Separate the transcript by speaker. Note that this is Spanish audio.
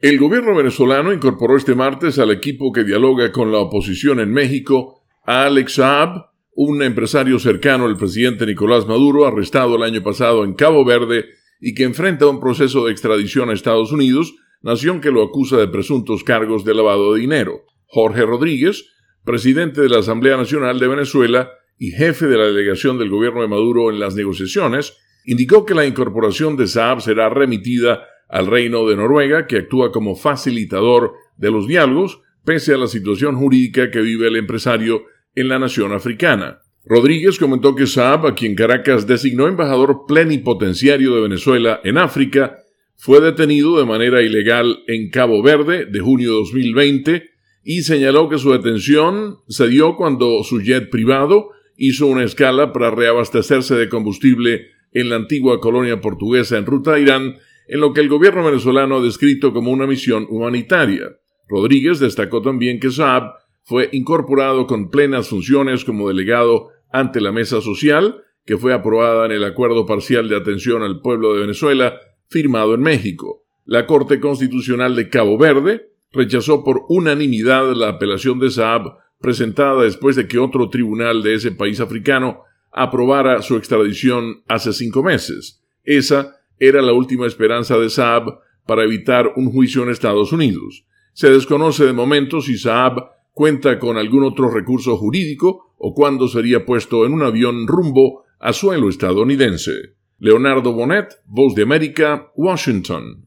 Speaker 1: El gobierno venezolano incorporó este martes al equipo que dialoga con la oposición en México a Alex Saab, un empresario cercano al presidente Nicolás Maduro, arrestado el año pasado en Cabo Verde y que enfrenta un proceso de extradición a Estados Unidos, nación que lo acusa de presuntos cargos de lavado de dinero. Jorge Rodríguez, presidente de la Asamblea Nacional de Venezuela y jefe de la delegación del gobierno de Maduro en las negociaciones, indicó que la incorporación de Saab será remitida al Reino de Noruega, que actúa como facilitador de los diálogos, pese a la situación jurídica que vive el empresario en la nación africana. Rodríguez comentó que Saab, a quien Caracas designó embajador plenipotenciario de Venezuela en África, fue detenido de manera ilegal en Cabo Verde de junio de 2020 y señaló que su detención se dio cuando su jet privado hizo una escala para reabastecerse de combustible en la antigua colonia portuguesa en ruta a Irán en lo que el gobierno venezolano ha descrito como una misión humanitaria. Rodríguez destacó también que Saab fue incorporado con plenas funciones como delegado ante la mesa social, que fue aprobada en el Acuerdo Parcial de Atención al Pueblo de Venezuela, firmado en México. La Corte Constitucional de Cabo Verde rechazó por unanimidad la apelación de Saab presentada después de que otro tribunal de ese país africano aprobara su extradición hace cinco meses. Esa era la última esperanza de Saab para evitar un juicio en Estados Unidos. Se desconoce de momento si Saab cuenta con algún otro recurso jurídico o cuándo sería puesto en un avión rumbo a suelo estadounidense. Leonardo Bonet, Voz de América, Washington.